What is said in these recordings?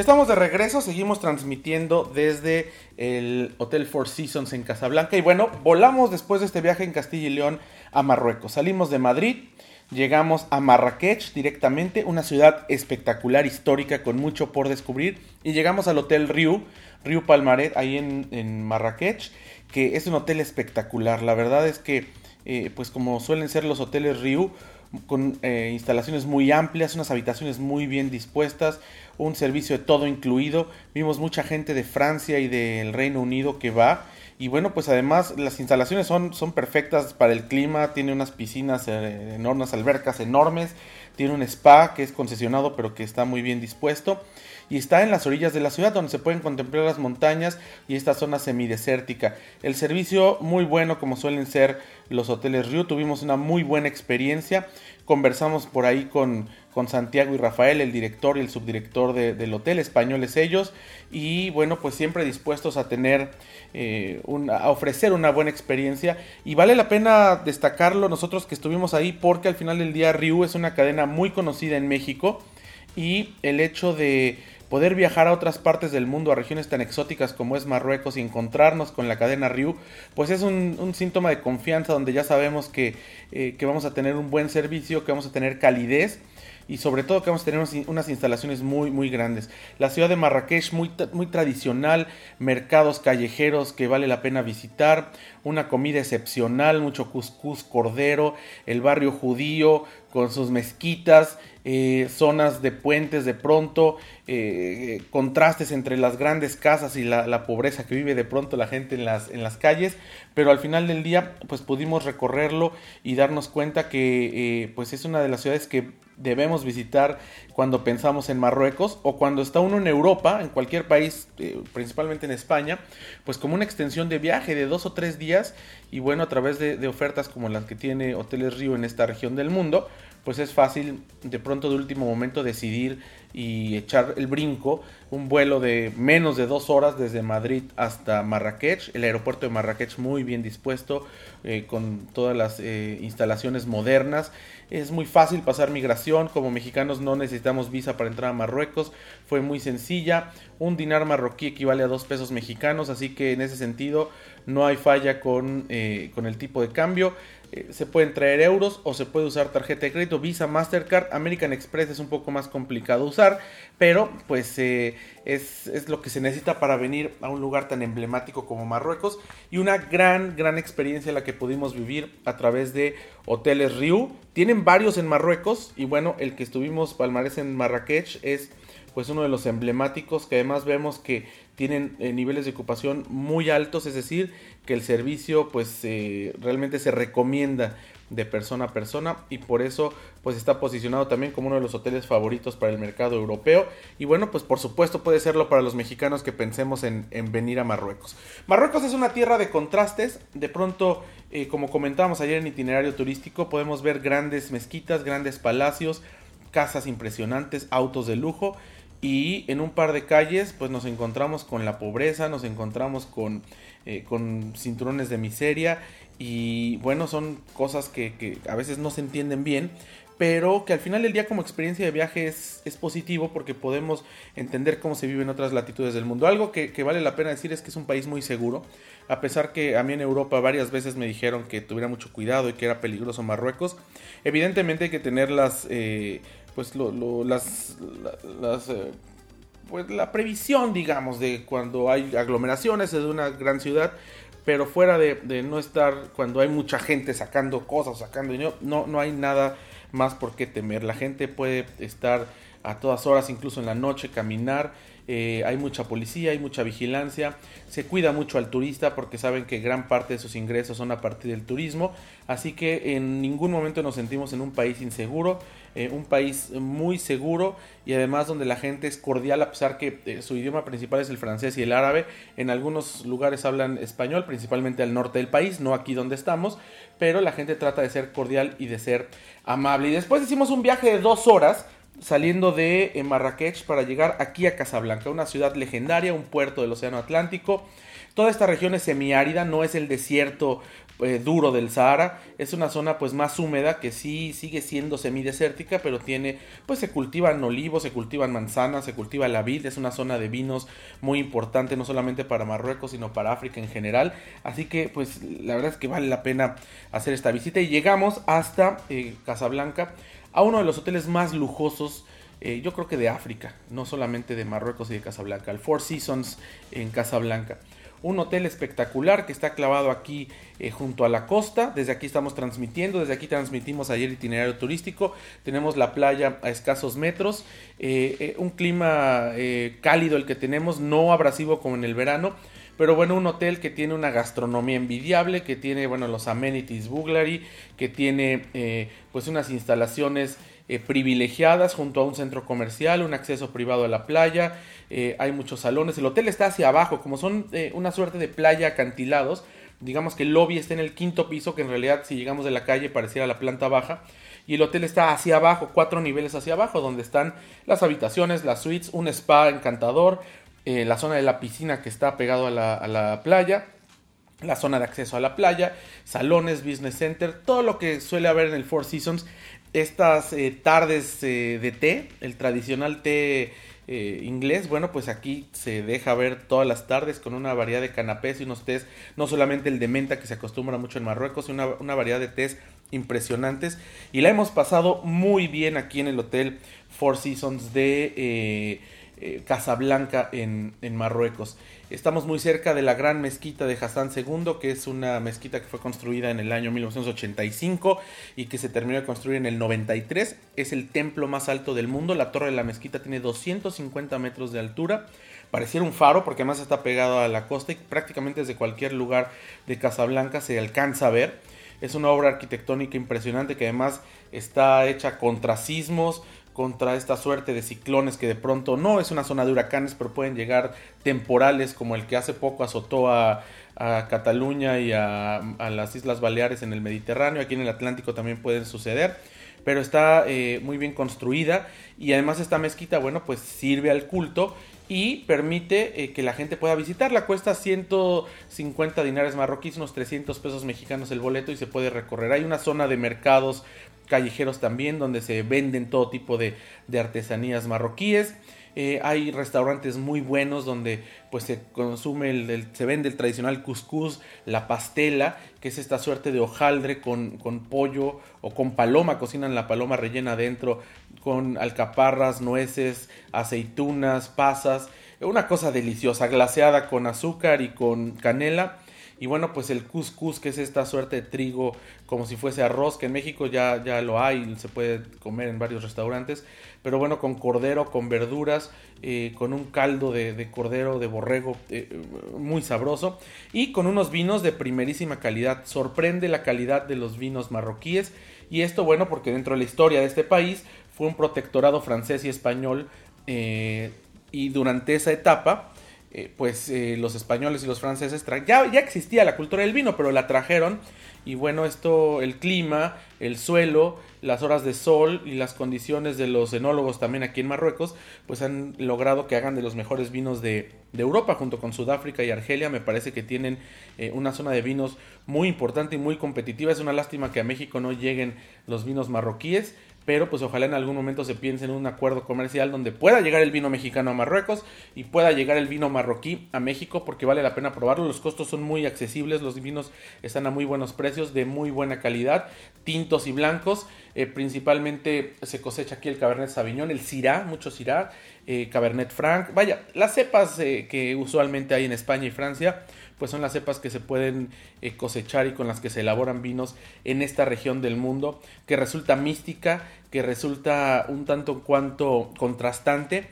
Estamos de regreso, seguimos transmitiendo desde el Hotel Four Seasons en Casablanca y bueno, volamos después de este viaje en Castilla y León a Marruecos. Salimos de Madrid, llegamos a Marrakech directamente, una ciudad espectacular, histórica, con mucho por descubrir y llegamos al Hotel Riu, Riu Palmaret, ahí en, en Marrakech, que es un hotel espectacular. La verdad es que, eh, pues como suelen ser los hoteles Riu, con eh, instalaciones muy amplias, unas habitaciones muy bien dispuestas, un servicio de todo incluido. Vimos mucha gente de Francia y del Reino Unido que va. Y bueno, pues además las instalaciones son, son perfectas para el clima, tiene unas piscinas eh, enormes, albercas enormes, tiene un spa que es concesionado pero que está muy bien dispuesto y está en las orillas de la ciudad donde se pueden contemplar las montañas y esta zona semidesértica. El servicio muy bueno como suelen ser los hoteles Rio, tuvimos una muy buena experiencia, conversamos por ahí con, con Santiago y Rafael, el director y el subdirector del hotel, españoles ellos, y bueno, pues siempre dispuestos a tener, eh, a ofrecer una buena experiencia. Y vale la pena destacarlo nosotros que estuvimos ahí porque al final del día Riu es una cadena muy conocida en México y el hecho de poder viajar a otras partes del mundo, a regiones tan exóticas como es Marruecos y encontrarnos con la cadena Riu, pues es un, síntoma de confianza donde ya sabemos eh, que vamos a tener un buen servicio, que vamos a tener calidez y sobre todo que vamos a tener unas instalaciones muy muy grandes. La ciudad de Marrakech muy, muy tradicional, mercados callejeros que vale la pena visitar, una comida excepcional, mucho cuscús cordero, el barrio judío con sus mezquitas, eh, zonas de puentes de pronto, eh, contrastes entre las grandes casas y la, pobreza que vive de pronto la gente en las, en las calles, pero al final del día pues pudimos recorrerlo y darnos cuenta que eh, pues es una de las ciudades que debemos visitar cuando pensamos en Marruecos o cuando está uno en Europa, en cualquier país, principalmente en España, pues como una extensión de viaje de dos o tres días y bueno, a través de, de ofertas como las que tiene Hoteles Río en esta región del mundo, pues es fácil de pronto de último momento decidir y echar el brinco, un vuelo de menos de dos horas desde Madrid hasta Marrakech, el aeropuerto de Marrakech muy bien dispuesto, eh, con todas las eh, instalaciones modernas, es muy fácil pasar migración, como mexicanos no necesitamos visa para entrar a Marruecos, fue muy sencilla, un dinar marroquí equivale a dos pesos mexicanos, así que en ese sentido no hay falla con, eh, con el tipo de cambio, eh, se pueden traer euros o se puede usar tarjeta de crédito, Visa, Mastercard, American Express es un poco más complicado usar, pero pues eh, es, lo que se necesita para venir a un lugar tan emblemático como Marruecos y una gran, gran experiencia la que pudimos vivir a través de hoteles Riu. Tienen varios en Marruecos y bueno, el que estuvimos palmarés en Marrakech es pues uno de los emblemáticos que además vemos que tienen eh, niveles de ocupación muy altos, es decir, que el servicio pues eh, realmente se recomienda de persona a persona y por eso pues está posicionado también como uno de los hoteles favoritos para el mercado europeo. Y bueno pues por supuesto puede serlo para los mexicanos que pensemos en, venir a Marruecos. Marruecos es una tierra de contrastes, de pronto eh, como comentábamos ayer en itinerario turístico podemos ver grandes mezquitas, grandes palacios, casas impresionantes, autos de lujo y en un par de calles pues nos encontramos con la pobreza, nos encontramos con, eh, con cinturones de miseria y bueno, son cosas que, a veces no se entienden bien, pero que al final del día como experiencia de viaje es, es positivo porque podemos entender cómo se vive en otras latitudes del mundo. Algo que, que, vale la pena decir es que es un país muy seguro, a pesar que a mí en Europa varias veces me dijeron que tuviera mucho cuidado y que era peligroso Marruecos. Evidentemente hay que tener las... Eh, pues lo, lo, las, las eh, pues la previsión digamos de cuando hay aglomeraciones de una gran ciudad pero fuera de, no estar cuando hay mucha gente sacando cosas sacando dinero no no hay nada más por qué temer. La gente puede estar a todas horas incluso en la noche caminar. Eh, hay mucha policía, hay mucha vigilancia, se cuida mucho al turista porque saben que gran parte de sus ingresos son a partir del turismo, así que en ningún momento nos sentimos en un país inseguro, eh, un país muy seguro y además donde la gente es cordial a pesar que eh, su idioma principal es el francés y el árabe, en algunos lugares hablan español, principalmente al norte del país, no aquí donde estamos, pero la gente trata de ser cordial y de ser amable. Y después hicimos un viaje de dos horas saliendo de eh, Marrakech para llegar aquí a Casablanca, una ciudad legendaria, un puerto del Océano Atlántico. Toda esta región es semiárida, no es el desierto eh, duro del Sahara. Es una zona pues más húmeda que sí sigue siendo semidesértica, pero tiene pues se cultivan olivos, se cultivan manzanas, se cultiva la vid. Es una zona de vinos muy importante no solamente para Marruecos sino para África en general. Así que pues la verdad es que vale la pena hacer esta visita y llegamos hasta eh, Casablanca a uno de los hoteles más lujosos. Eh, yo creo que de África, no solamente de Marruecos y de Casablanca, el Four Seasons en Casablanca un hotel espectacular que está clavado aquí eh, junto a la costa. Desde aquí estamos transmitiendo, desde aquí transmitimos ayer itinerario turístico. Tenemos la playa a escasos metros, eh, un clima cálido el que tenemos, no abrasivo como en el verano. Pero bueno, un hotel que tiene una gastronomía envidiable, que tiene, bueno, los amenities Buglary, que tiene pues unas instalaciones eh, privilegiadas junto a un centro comercial, un acceso privado a la playa, eh, hay muchos salones, el hotel está hacia abajo, como son eh, una suerte de playa acantilados, digamos que el lobby está en el quinto piso, que en realidad si llegamos de la calle pareciera la planta baja, y el hotel está hacia abajo, cuatro niveles hacia abajo, donde están las habitaciones, las suites, un spa encantador, la zona de la piscina que está pegado a la, playa, la zona de acceso a la playa, salones, business center, todo lo que suele haber en el Four Seasons estas eh, tardes eh, de té, el tradicional té eh, inglés, bueno, pues aquí se deja ver todas las tardes con una variedad de canapés y unos tés, no solamente el de menta que se acostumbra mucho en Marruecos, una, una variedad de tés impresionantes. Y la hemos pasado muy bien aquí en el Hotel Four Seasons de Casablanca en, en Marruecos. Estamos muy cerca de la gran mezquita de Hassan II, que es una mezquita que fue construida en el año 1985 y que se terminó de construir en el 93. Es el templo más alto del mundo. La torre de la mezquita tiene 250 metros de altura. Pareciera un faro porque además está pegado a la costa y prácticamente desde cualquier lugar de Casablanca se alcanza a ver. Es una obra arquitectónica impresionante que además está hecha contra sismos, contra esta suerte de ciclones que de pronto no es una zona de huracanes, pero pueden llegar temporales como el que hace poco azotó a, Cataluña y a, las Islas Baleares en el Mediterráneo, aquí en el Atlántico también pueden suceder, pero está eh, muy bien construida y además esta mezquita, bueno, pues sirve al culto y permite eh, que la gente pueda visitarla. Cuesta 150 dinares marroquíes, unos 300 pesos mexicanos el boleto y se puede recorrer. Hay una zona de mercados callejeros también donde se venden todo tipo de, artesanías marroquíes. Eh, hay restaurantes muy buenos donde pues se consume el, se vende el tradicional couscous, la pastela, que es esta suerte de hojaldre con, con, pollo o con paloma, cocinan la paloma rellena adentro con alcaparras, nueces, aceitunas, pasas, una cosa deliciosa, glaseada con azúcar y con canela. Y bueno, pues el couscous, que es esta suerte de trigo como si fuese arroz, que en México ya, ya lo hay, se puede comer en varios restaurantes, pero bueno, con cordero, con verduras, eh, con un caldo de, cordero, de borrego, eh, muy sabroso, y con unos vinos de primerísima calidad. Sorprende la calidad de los vinos marroquíes, y esto bueno porque dentro de la historia de este país fue un protectorado francés y español, eh, y durante esa etapa, eh, pues eh, los españoles y los franceses ya, ya existía la cultura del vino, pero la trajeron y bueno, esto, el clima, el suelo, las horas de sol y las condiciones de los enólogos también aquí en Marruecos, pues han logrado que hagan de los mejores vinos de, Europa, junto con Sudáfrica y Argelia. Me parece que tienen una zona de vinos muy importante y muy competitiva. Es una lástima que a México no lleguen los vinos marroquíes pero pues ojalá en algún momento se piense en un acuerdo comercial donde pueda llegar el vino mexicano a Marruecos y pueda llegar el vino marroquí a México porque vale la pena probarlo, los costos son muy accesibles, los vinos están a muy buenos precios, de muy buena calidad, tintos y blancos, eh, principalmente se cosecha aquí el Cabernet Sauvignon, el Syrah, mucho Syrah, eh, Cabernet Franc, vaya, las cepas eh, que usualmente hay en España y Francia, pues son las cepas que se pueden eh, cosechar y con las que se elaboran vinos en esta región del mundo, que resulta mística, que resulta un tanto cuanto contrastante.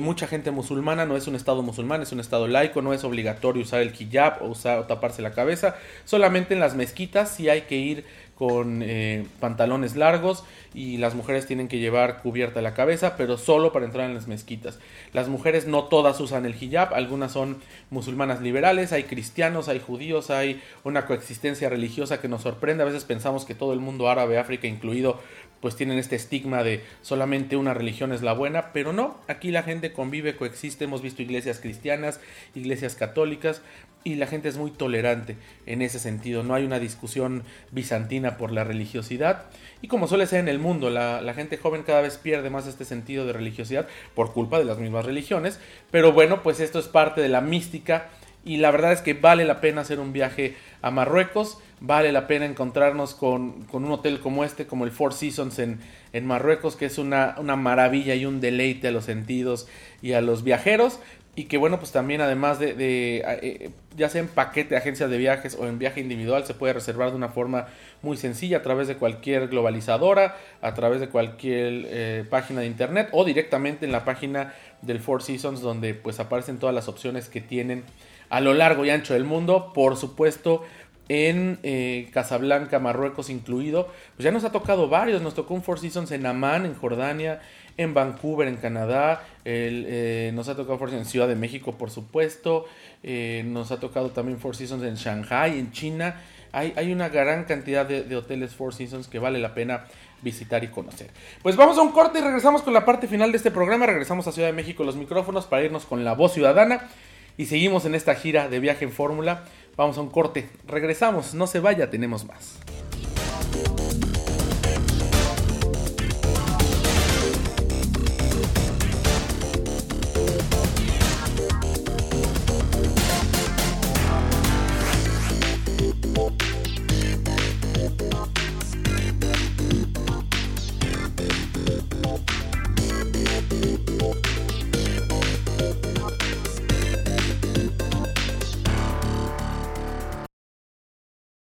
Mucha gente musulmana no es un estado musulmán, es un estado laico, no es obligatorio usar el hijab o, usar, o taparse la cabeza, solamente en las mezquitas sí hay que ir con eh, pantalones largos y las mujeres tienen que llevar cubierta la cabeza, pero solo para entrar en las mezquitas. Las mujeres no todas usan el hijab, algunas son musulmanas liberales, hay cristianos, hay judíos, hay una coexistencia religiosa que nos sorprende. A veces pensamos que todo el mundo árabe, África incluido, pues tienen este estigma de solamente una religión es la buena, pero no, aquí la gente convive, coexiste, hemos visto iglesias cristianas, iglesias católicas, y la gente es muy tolerante en ese sentido, no hay una discusión bizantina por la religiosidad, y como suele ser en el mundo, la, la gente joven cada vez pierde más este sentido de religiosidad por culpa de las mismas religiones, pero bueno, pues esto es parte de la mística, y la verdad es que vale la pena hacer un viaje a Marruecos, vale la pena encontrarnos con, un hotel como este, como el Four Seasons en, en Marruecos, que es una, una, maravilla y un deleite a los sentidos y a los viajeros. Y que bueno, pues también además de, eh, ya sea en paquete de agencias de viajes o en viaje individual, se puede reservar de una forma muy sencilla a través de cualquier globalizadora, a través de cualquier eh, página de internet o directamente en la página del Four Seasons donde pues aparecen todas las opciones que tienen a lo largo y ancho del mundo. Por supuesto, en eh, Casablanca, Marruecos incluido, pues ya nos ha tocado varios, nos tocó un Four Seasons en Amán, en Jordania, en Vancouver, en Canadá, eh, nos ha tocado Four Seasons en Ciudad de México, por supuesto, eh, nos ha tocado también Four Seasons en Shanghai, en China, hay, hay una gran cantidad de, de, hoteles Four Seasons que vale la pena visitar y conocer. Pues vamos a un corte y regresamos con la parte final de este programa, regresamos a Ciudad de México los micrófonos para irnos con la voz ciudadana y seguimos en esta gira de viaje en fórmula. Vamos a un corte, regresamos, no se vaya, tenemos más.